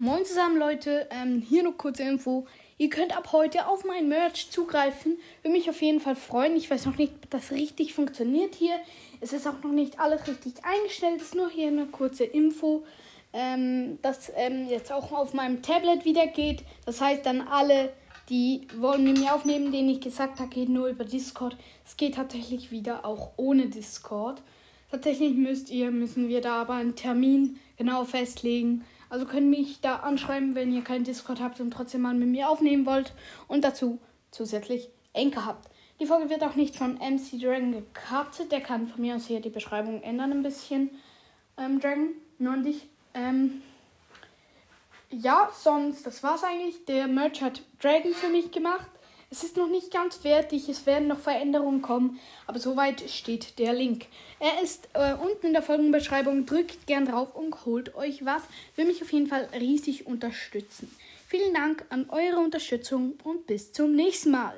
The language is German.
Moin zusammen Leute, ähm, hier noch kurze Info. Ihr könnt ab heute auf mein Merch zugreifen. Würde mich auf jeden Fall freuen. Ich weiß noch nicht, ob das richtig funktioniert hier. Es ist auch noch nicht alles richtig eingestellt. Es ist nur hier eine kurze Info, ähm, dass ähm, jetzt auch auf meinem Tablet wieder geht. Das heißt dann alle, die wollen mit mir aufnehmen, denen ich gesagt habe, geht nur über Discord. Es geht tatsächlich wieder auch ohne Discord. Tatsächlich müsst ihr, müssen wir da aber einen Termin genau festlegen. Also könnt mich da anschreiben, wenn ihr keinen Discord habt und trotzdem mal mit mir aufnehmen wollt und dazu zusätzlich Enker habt. Die Folge wird auch nicht von MC Dragon gekartet. Der kann von mir aus hier die Beschreibung ändern ein bisschen. Ähm, Dragon, nur an dich. Ähm, ja, sonst, das war's eigentlich. Der Merch hat Dragon für mich gemacht. Es ist noch nicht ganz fertig, es werden noch Veränderungen kommen, aber soweit steht der Link. Er ist äh, unten in der Folgenbeschreibung, drückt gern drauf und holt euch was. Will mich auf jeden Fall riesig unterstützen. Vielen Dank an eure Unterstützung und bis zum nächsten Mal.